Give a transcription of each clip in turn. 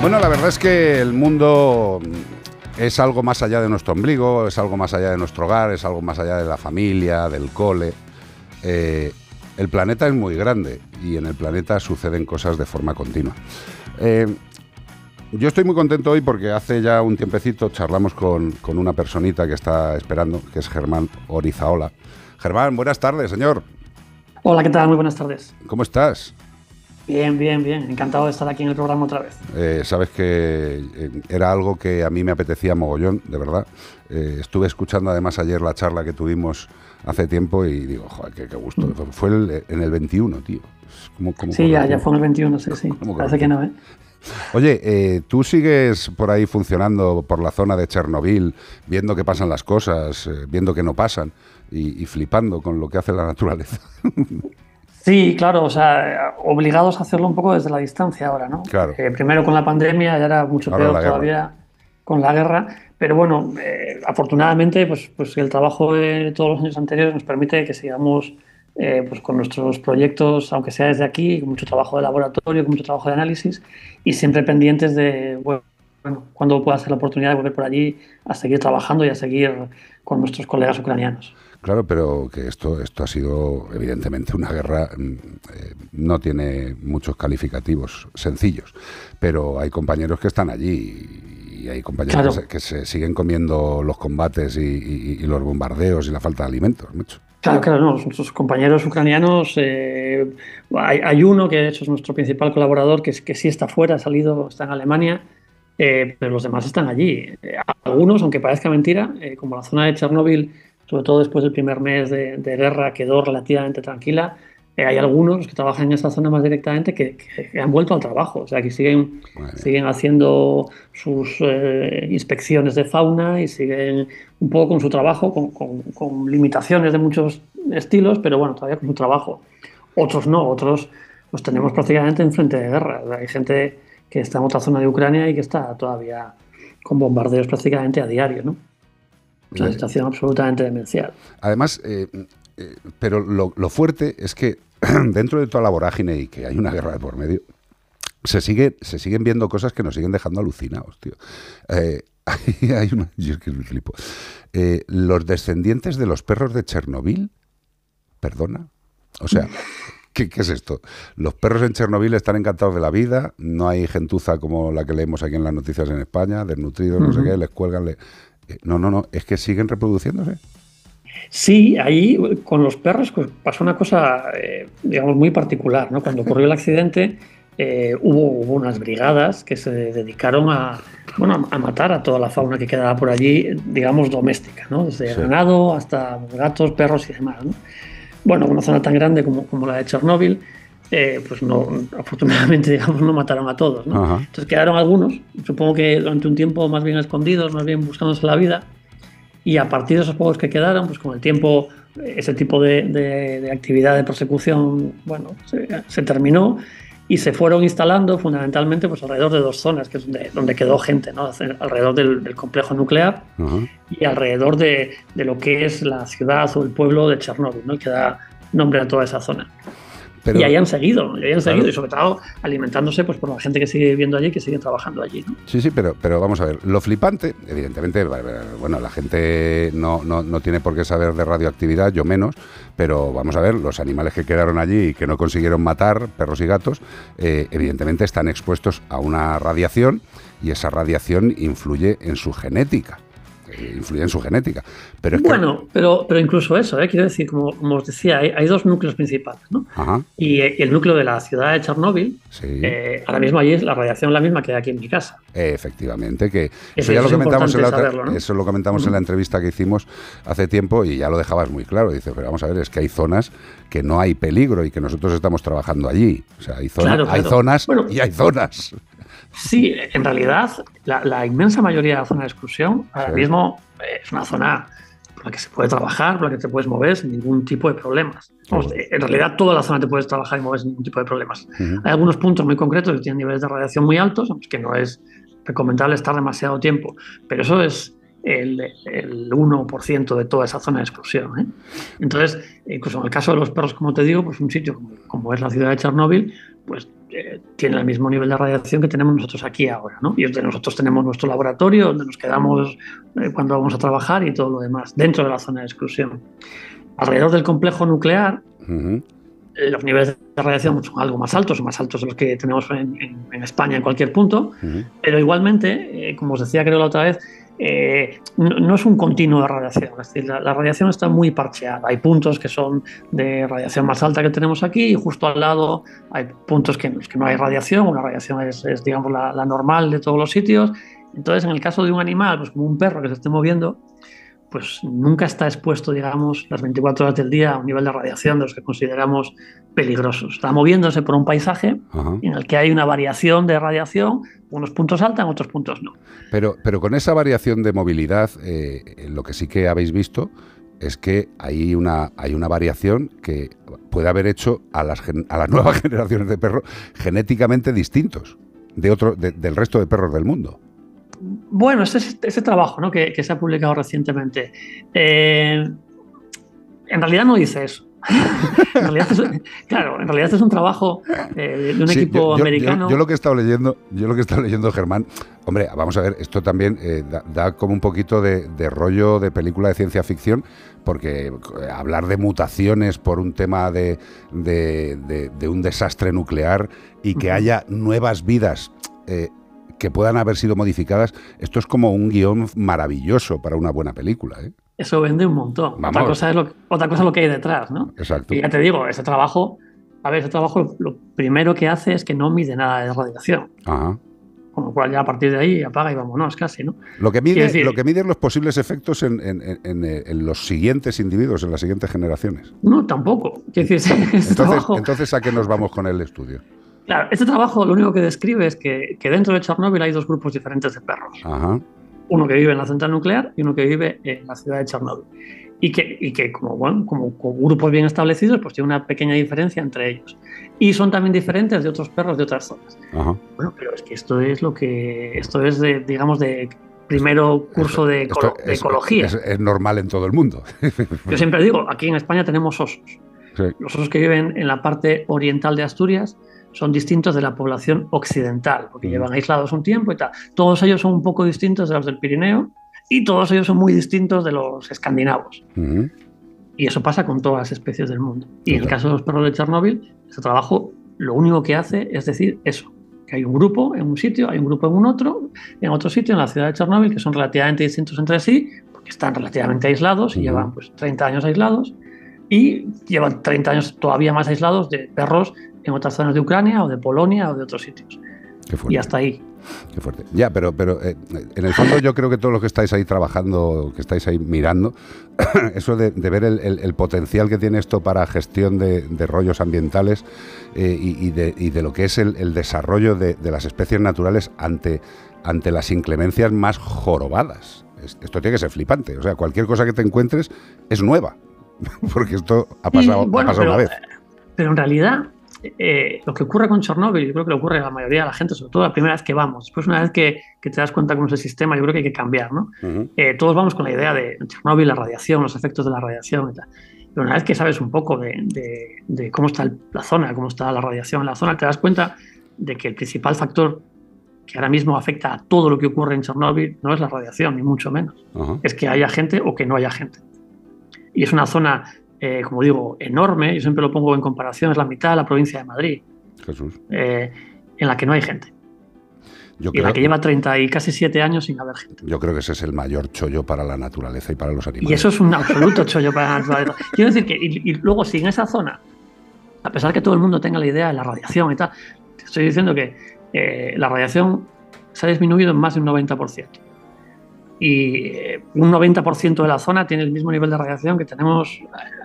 Bueno, la verdad es que el mundo es algo más allá de nuestro ombligo, es algo más allá de nuestro hogar, es algo más allá de la familia, del cole. Eh, el planeta es muy grande y en el planeta suceden cosas de forma continua. Eh, yo estoy muy contento hoy porque hace ya un tiempecito charlamos con, con, una personita que está esperando, que es Germán Orizaola. Germán, buenas tardes, señor. Hola, ¿qué tal? Muy buenas tardes. ¿Cómo estás? Bien, bien, bien. Encantado de estar aquí en el programa otra vez. Eh, sabes que eh, era algo que a mí me apetecía mogollón, de verdad. Eh, estuve escuchando además ayer la charla que tuvimos hace tiempo y digo, joder, qué, gusto. Mm. Fue en el 21, tío. sí, ya, ya fue en el 21, sí, sí. Parece que no, ¿eh? Oye, ¿tú sigues por ahí funcionando por la zona de Chernobyl, viendo que pasan las cosas, viendo que no pasan y, y flipando con lo que hace la naturaleza? Sí, claro, o sea, obligados a hacerlo un poco desde la distancia ahora, ¿no? Claro. Eh, primero con la pandemia, ya era mucho peor todavía con la guerra, pero bueno, eh, afortunadamente, pues, pues el trabajo de todos los años anteriores nos permite que sigamos eh, pues con nuestros proyectos, aunque sea desde aquí, con mucho trabajo de laboratorio, con mucho trabajo de análisis y siempre pendientes de, bueno, cuando pueda ser la oportunidad de volver por allí a seguir trabajando y a seguir con nuestros colegas ucranianos. Claro, pero que esto, esto ha sido evidentemente una guerra, mm, eh, no tiene muchos calificativos sencillos, pero hay compañeros que están allí y hay compañeros que, se, siguen comiendo los combates y, los bombardeos y la falta de alimentos, mucho. Claro, claro, no, nuestros compañeros ucranianos, eh, hay, uno que de hecho es nuestro principal colaborador, que, que sí está fuera, ha salido, está en Alemania, eh, pero los demás están allí. algunos, aunque parezca mentira, como la zona de Chernóbil sobre todo después del primer mes de, guerra, quedó relativamente tranquila. Eh, hay algunos que trabajan en esa zona más directamente que, han vuelto al trabajo, o sea, que siguen, siguen haciendo sus eh, inspecciones de fauna y siguen un poco con su trabajo, con, limitaciones de muchos estilos, pero bueno, todavía con su trabajo. Otros no, otros los tenemos prácticamente en frente de guerra. hay gente que está en otra zona de Ucrania y que está todavía con bombardeos prácticamente a diario, ¿no? Una situación absolutamente demencial. Además, eh, eh, pero lo, fuerte es que dentro de toda la vorágine y que hay una guerra de por medio, se, sigue, se siguen viendo cosas que nos siguen dejando alucinados, tío. Eh, hay una, yo es que me flipo. los descendientes de los perros de Chernobyl, perdona. O sea, ¿qué, es esto? Los perros en Chernobyl están encantados de la vida, no hay gentuza como la que leemos aquí en las noticias en España, desnutridos, no sé qué, les cuelgan, le, no, no, no, es que siguen reproduciéndose. Sí, ahí con los perros pues, pasó una cosa, eh, digamos, muy particular. ¿no? Cuando ocurrió el accidente, eh, hubo, unas brigadas que se dedicaron a, bueno, a matar a toda la fauna que quedaba por allí, digamos, doméstica, ¿no? desde ganado hasta gatos, perros y demás. ¿no? Bueno, una zona tan grande como, como la de Chernóbil, eh, pues no, afortunadamente, digamos, no mataron a todos. ¿no? Entonces quedaron algunos, supongo que durante un tiempo más bien escondidos, más bien buscándose la vida, y a partir de esos pocos que quedaron, pues con el tiempo ese tipo de, de, actividad de persecución, bueno, se, terminó y se fueron instalando fundamentalmente pues alrededor de dos zonas, que es donde, donde quedó gente, ¿no? alrededor del, complejo nuclear y alrededor de, de, lo que es la ciudad o el pueblo de Chernóbil, ¿no? que da nombre a toda esa zona y ahí han seguido, y han seguido, y sobre todo alimentándose pues, por la gente que sigue viviendo allí, que sigue trabajando allí. Sí, sí, pero, pero vamos a ver, lo flipante, evidentemente, bueno, la gente no, no, tiene por qué saber de radioactividad, yo menos, pero vamos a ver, los animales que quedaron allí y que no consiguieron matar, perros y gatos, eh, evidentemente están expuestos a una radiación y esa radiación influye en su genética influye en su genética. Pero bueno, pero, pero incluso eso, ¿eh? quiero decir, como, os decía, hay, dos núcleos principales. ¿no? Y, el núcleo de la ciudad de Chernóbil, eh, ahora mismo allí es la radiación la misma que aquí en mi casa. efectivamente, que eso, ya lo comentamos, en la, eso lo comentamos en la entrevista que hicimos hace tiempo y ya lo dejabas muy claro. Dice, pero vamos a ver, es que hay zonas que no hay peligro y que nosotros estamos trabajando allí. O sea, hay, hay zonas y hay zonas. Sí, en realidad la, inmensa mayoría de la zona de exclusión ahora mismo eh, es una zona por la que se puede trabajar, por la que te puedes mover sin ningún tipo de problemas. en realidad toda la zona te puedes trabajar y mover sin ningún tipo de problemas. Hay algunos puntos muy concretos que tienen niveles de radiación muy altos, que no es recomendable estar demasiado tiempo, pero eso es el, el 1% de toda esa zona de exclusión. ¿eh? Entonces, incluso en el caso de los perros, como te digo, pues un sitio como, como es la ciudad de Chernóbil, pues eh, tiene el mismo nivel de radiación que tenemos nosotros aquí ahora, ¿no? Y nosotros tenemos nuestro laboratorio, donde nos quedamos eh, cuando vamos a trabajar y todo lo demás, dentro de la zona de exclusión. Alrededor del complejo nuclear, eh, los niveles de radiación son algo más altos, más altos de los que tenemos en, España en cualquier punto, pero igualmente, como os decía creo la otra vez, eh, no, es un continuo de radiación, es decir, la, radiación está muy parcheada. Hay puntos que son de radiación más alta que tenemos aquí y justo al lado hay puntos que, que no hay radiación, una radiación es, digamos, la, la, normal de todos los sitios. Entonces, en el caso de un animal, pues como un perro que se esté moviendo, pues nunca está expuesto, digamos, las 24 horas del día a un nivel de radiación de los que consideramos peligrosos. Está moviéndose por un paisaje en el que hay una variación de radiación, unos puntos alta, en otros puntos no. Pero, pero con esa variación de movilidad, eh, lo que sí que habéis visto es que hay una, hay una variación que puede haber hecho a las, a las nuevas generaciones de perros genéticamente distintos de otro, del resto de perros del mundo. Bueno, ese, ese trabajo ¿no? que, se ha publicado recientemente, eh, en realidad no dice eso. en realidad es, claro, en realidad es un trabajo eh, de un equipo americano. Yo, lo que he estado leyendo, yo lo que he estado leyendo, Germán, hombre, vamos a ver, esto también eh, da, como un poquito de, rollo de película de ciencia ficción, porque hablar de mutaciones por un tema de, de un desastre nuclear y que haya nuevas vidas que puedan haber sido modificadas, esto es como un guion maravilloso para una buena película. ¿eh? Eso vende un montón. Otra cosa, es lo, otra cosa lo que hay detrás, ¿no? Exacto. Y ya te digo, ese trabajo, a ver, ese trabajo lo primero que hace es que no mide nada de radiación. Ajá. Con lo cual ya a partir de ahí apaga y vámonos casi, ¿no? Lo que mide, lo que mide los posibles efectos en, en, los siguientes individuos, en las siguientes generaciones. No, tampoco. Decir, entonces, entonces, ¿a qué nos vamos con el estudio? Claro, este trabajo lo único que describe es que, dentro de Chernóbil hay dos grupos diferentes de perros. Uno que vive en la central nuclear y uno que vive en la ciudad de Chernóbil. Y que, y que como, bueno, como, grupos bien establecidos, pues tiene una pequeña diferencia entre ellos. Y son también diferentes de otros perros de otras zonas. Bueno, pero es que esto es lo que, esto es de, digamos, de primero curso de, ecología. Es, normal en todo el mundo. Yo siempre digo, aquí en España tenemos osos. Los osos que viven en la parte oriental de Asturias son distintos de la población occidental, porque llevan aislados un tiempo y tal. Todos ellos son un poco distintos de los del Pirineo y todos ellos son muy distintos de los escandinavos. Y eso pasa con todas las especies del mundo. Y en el caso de los perros de Chernóbil, este trabajo lo único que hace es decir eso, que hay un grupo en un sitio, hay un grupo en un otro, en otro sitio, en la ciudad de Chernóbil, que son relativamente distintos entre sí, porque están relativamente aislados y llevan pues 30 años aislados, y llevan 30 años todavía más aislados de perros en otras zonas de Ucrania o de Polonia o de otros sitios. Y hasta ahí. Qué fuerte. Ya, pero, pero eh, en el fondo yo creo que todos los que estáis ahí trabajando, que estáis ahí mirando, eso de, ver el, potencial que tiene esto para gestión de, rollos ambientales eh, y, de, lo que es el, desarrollo de, las especies naturales ante, ante las inclemencias más jorobadas. Esto tiene que ser flipante. O sea, cualquier cosa que te encuentres es nueva. Porque esto ha pasado, una vez. Pero en realidad, eh, lo que ocurre con Chernóbil, yo creo que le ocurre a la mayoría de la gente, sobre todo la primera vez que vamos. Después, una vez que, te das cuenta cómo es el sistema, yo creo que hay que cambiar, ¿no? Eh, todos vamos con la idea de Chernóbil, la radiación, los efectos de la radiación y tal. Pero una vez que sabes un poco de, cómo está la zona, cómo está la radiación en la zona, te das cuenta de que el principal factor que ahora mismo afecta a todo lo que ocurre en Chernóbil no es la radiación, ni mucho menos. Es que haya gente o que no haya gente. Y es una zona eh, como digo, enorme, yo siempre lo pongo en comparación, es la mitad de la provincia de Madrid. Jesús. Eh, en la que no hay gente. y en la que lleva 30 y casi 7 años sin haber gente. Yo creo que ese es el mayor chollo para la naturaleza y para los animales. Y eso es un absoluto chollo para la naturaleza. Quiero decir que, y, luego, si en esa zona, a pesar que todo el mundo tenga la idea de la radiación y tal, te estoy diciendo que eh, la radiación se ha disminuido en más de un 90% y eh, un 90% de la zona tiene el mismo nivel de radiación que tenemos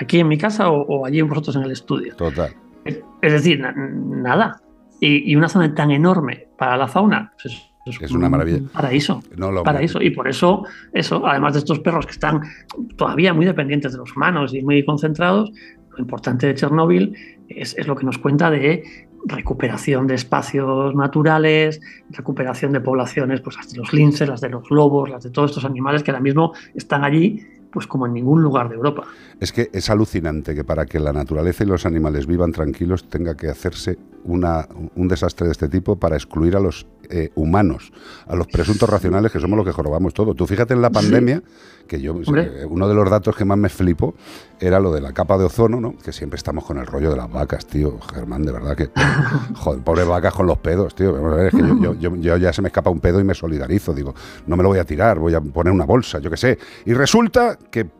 aquí en mi casa o, allí vosotros en el estudio. Total. Es, decir, nada. Y, una zona tan enorme para la fauna, pues es, una maravilla. paraíso. paraíso. Y por eso, eso, además de estos perros que están todavía muy dependientes de los humanos y muy concentrados, lo importante de Chernóbil es, es lo que nos cuenta de recuperación de espacios naturales, recuperación de poblaciones, pues las de los linces, las de los lobos, las de todos estos animales que ahora mismo están allí, pues como en ningún lugar de Europa. Es que es alucinante que para que la naturaleza y los animales vivan tranquilos tenga que hacerse una, un desastre de este tipo para excluir a los eh, humanos, a los presuntos racionales que somos los que jorobamos todo. Tú fíjate en la pandemia, que yo, eh, uno de los datos que más me flipo era lo de la capa de ozono, ¿no? Que siempre estamos con el rollo de las vacas, tío. Germán, de verdad que. Joder, pobres vacas con los pedos, tío. Es que yo, yo, yo, ya se me escapa un pedo y me solidarizo. Digo, no me lo voy a tirar, voy a poner una bolsa, yo qué sé. Y resulta que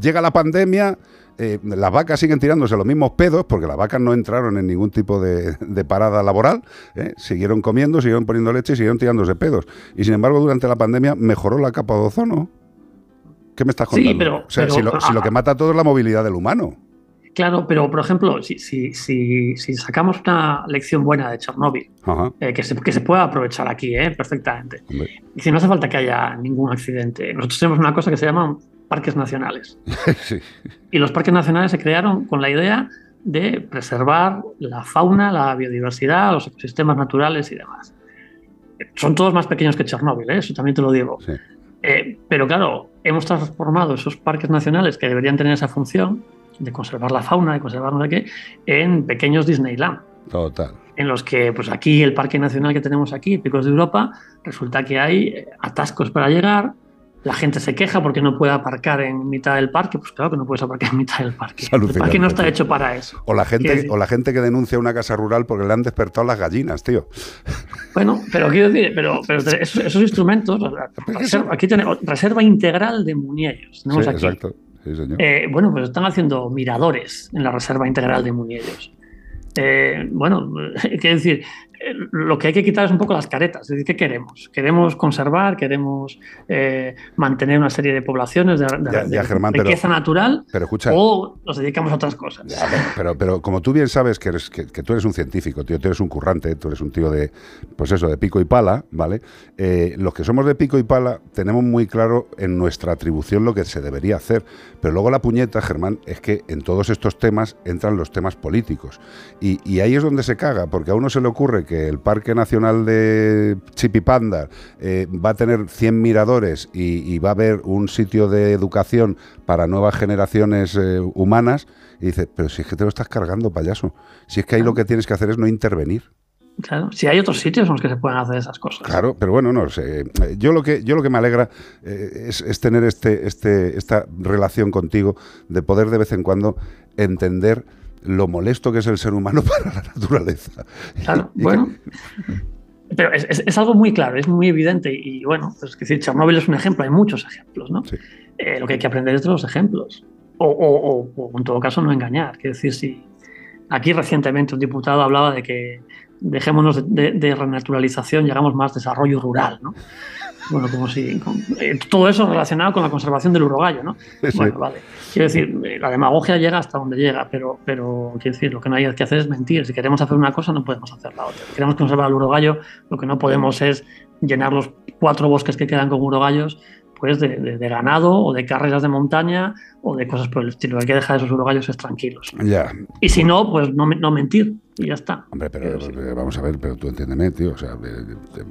llega la pandemia eh, las vacas siguen tirándose los mismos pedos, porque las vacas no entraron en ningún tipo de, parada laboral, ¿eh? siguieron comiendo, siguieron poniendo leche y siguieron tirándose pedos. Y sin embargo, durante la pandemia mejoró la capa de ozono. ¿Qué me estás contando? Sí, pero, si, lo, que mata a todo es la movilidad del humano. Claro, pero por ejemplo, si, si, si, sacamos una lección buena de Chernóbil, eh, que, se, que se pueda aprovechar aquí perfectamente, y si no hace falta que haya ningún accidente, nosotros tenemos una cosa que se llama parques nacionales. Y los parques nacionales se crearon con la idea de preservar la fauna, la biodiversidad, los ecosistemas naturales y demás. Son todos más pequeños que Chernóbil, ¿eh? eso también te lo digo. Eh, pero claro, hemos transformado esos parques nacionales que deberían tener esa función de conservar la fauna, de conservar no sé qué, en pequeños Disneyland. Total. En los que, pues aquí, el parque nacional que tenemos aquí, Picos de Europa, resulta que hay eh, atascos para llegar, la gente se queja porque no puede aparcar en mitad del parque. Pues claro que no puedes aparcar en mitad del parque. El parque no está hecho para eso. O la gente, o la gente que denuncia una casa rural porque le han despertado las gallinas, tío. Bueno, pero quiero decir, pero, esos, instrumentos, aquí tiene reserva integral de muñeños. Sí, exacto. Sí, señor. Eh, bueno, pues están haciendo miradores en la reserva integral de muñeños. Eh, bueno, quiero decir, lo que hay que quitar es un poco las caretas. Es decir, ¿qué queremos? ¿Queremos conservar? ¿Queremos eh, mantener una serie de poblaciones de, riqueza natural? Pero escucha, ¿O nos dedicamos a otras cosas? pero, pero, como tú bien sabes que, eres, que, tú eres un científico, tío, tú eres un currante, tú eres un tío de, pues eso, de pico y pala, ¿vale? Eh, los que somos de pico y pala tenemos muy claro en nuestra atribución lo que se debería hacer. Pero luego la puñeta, Germán, es que en todos estos temas entran los temas políticos. Y, y ahí es donde se caga, porque a uno se le ocurre que que el Parque Nacional de Chipipanda eh, va a tener 100 miradores y, va a haber un sitio de educación para nuevas generaciones eh, humanas, y dice, pero si es que te lo estás cargando, payaso. Si es que ahí lo que tienes que hacer es no intervenir. Claro, si hay otros sitios en los que se pueden hacer esas cosas. Claro, pero bueno, no sé. Yo lo que, yo lo que me alegra eh, es, es, tener este, este, esta relación contigo, de poder de vez en cuando entender lo molesto que es el ser humano para la naturaleza. Claro, bueno. Pero es, algo muy claro, es muy evidente. Y bueno, pues es decir, Chernobyl es un ejemplo, hay muchos ejemplos, ¿no? Eh, lo que hay que aprender es de los ejemplos. O, o, en todo caso, no engañar. Quiero decir, si aquí recientemente un diputado hablaba de que dejémonos de, de renaturalización, llegamos más desarrollo rural, ¿no? Bueno, como si. Eh, todo eso relacionado con la conservación del urogallo, ¿no? Bueno, vale. Quiero decir, eh, la demagogia llega hasta donde llega, pero, pero quiero decir, lo que no hay que hacer es mentir. Si queremos hacer una cosa, no podemos hacer la otra. Si queremos conservar el urogallo, lo que no podemos es llenar los cuatro bosques que quedan con urogallos pues de, ganado o de carreras de montaña o de cosas por el estilo. Hay que dejar esos urogallos tranquilos. Ya. Y si no, pues no, no mentir y ya está. Hombre, pero eh, vamos a ver, pero tú entiéndeme, tío. O sea,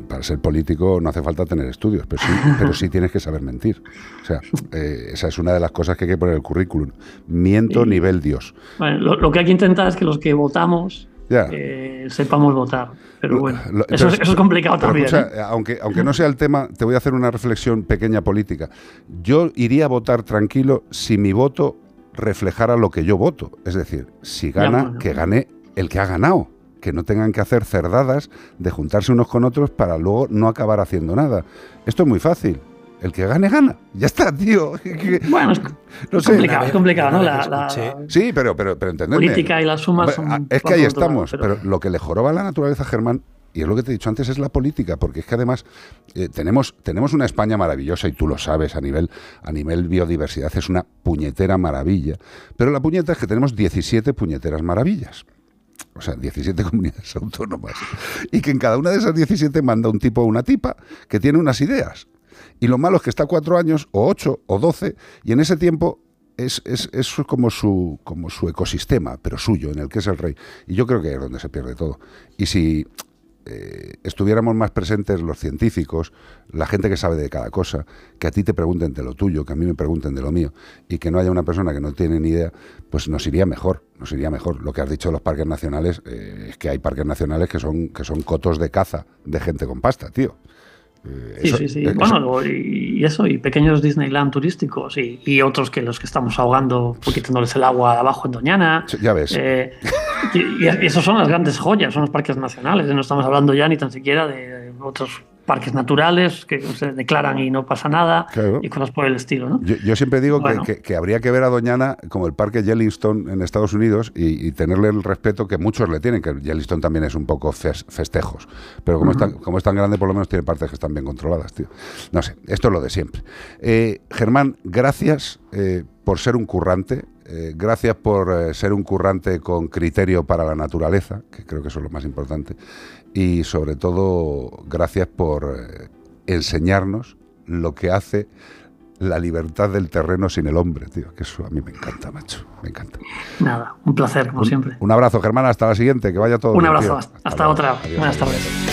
para ser político no hace falta tener estudios, pero sí, pero sí tienes que saber mentir. O sea, eh, esa es una de las cosas que hay que poner en el currículum. Miento nivel Dios. Bueno, lo, que hay que intentar es que los que votamos eh, sepamos votar. Pero bueno, eso, es, complicado también. ¿eh? aunque, aunque no sea el tema, te voy a hacer una reflexión pequeña política. Yo iría a votar tranquilo si mi voto reflejara lo que yo voto. Es decir, si gana, que gane el que ha ganado. Que no tengan que hacer cerdadas de juntarse unos con otros para luego no acabar haciendo nada. Esto es muy fácil el que gane, gana. Ya está, tío. Bueno, es, complicado, es complicado, ¿no? La, sí, pero, pero, pero política y las sumas son Es que ahí estamos, pero... lo que le joroba a la naturaleza, Germán, y es lo que te he dicho antes, es la política, porque es que además eh, tenemos, tenemos una España maravillosa, y tú lo sabes, a nivel, a nivel biodiversidad es una puñetera maravilla, pero la puñeta es que tenemos 17 puñeteras maravillas. O sea, 17 comunidades autónomas. Y que en cada una de esas 17 manda un tipo o una tipa que tiene unas ideas. Y lo malo es que está cuatro años, o ocho, o doce, y en ese tiempo es, es, es, como, su, como su ecosistema, pero suyo, en el que es el rey. Y yo creo que es donde se pierde todo. Y si eh, estuviéramos más presentes los científicos, la gente que sabe de cada cosa, que a ti te pregunten de lo tuyo, que a mí me pregunten de lo mío, y que no haya una persona que no tiene ni idea, pues nos iría mejor, nos iría mejor. Lo que has dicho de los parques nacionales, eh, es que hay parques nacionales que son, que son cotos de caza de gente con pasta, tío. Eh, sí, sí, sí. bueno, y eso, y pequeños Disneyland turísticos y, otros que los que estamos ahogando, quitándoles el agua abajo en Doñana. ya ves. Eh, y, y, esos son las grandes joyas, son los parques nacionales. No estamos hablando ya ni tan siquiera de otros parques naturales que se declaran y no pasa nada y cosas por el estilo. ¿no? Yo, siempre digo que, habría que ver a Doñana como el parque Yellowstone en Estados Unidos y, tenerle el respeto que muchos le tienen, que Yellowstone también es un poco festejos, pero como, como es tan grande por lo menos tiene partes que están bien controladas. Tío. No sé, esto es lo de siempre. Eh, Germán, gracias eh, por ser un currante. Eh, gracias por ser un currante con criterio para la naturaleza, que creo que eso es lo más importante y sobre todo gracias por eh, enseñarnos lo que hace la libertad del terreno sin el hombre, tío, que eso a mí me encanta, macho, me encanta. Nada, un placer, como siempre. Un abrazo, Germán, hasta la siguiente, que vaya todo. Un abrazo, hasta, otra. Buenas tardes.